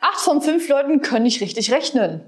Acht von fünf Leuten können nicht richtig rechnen.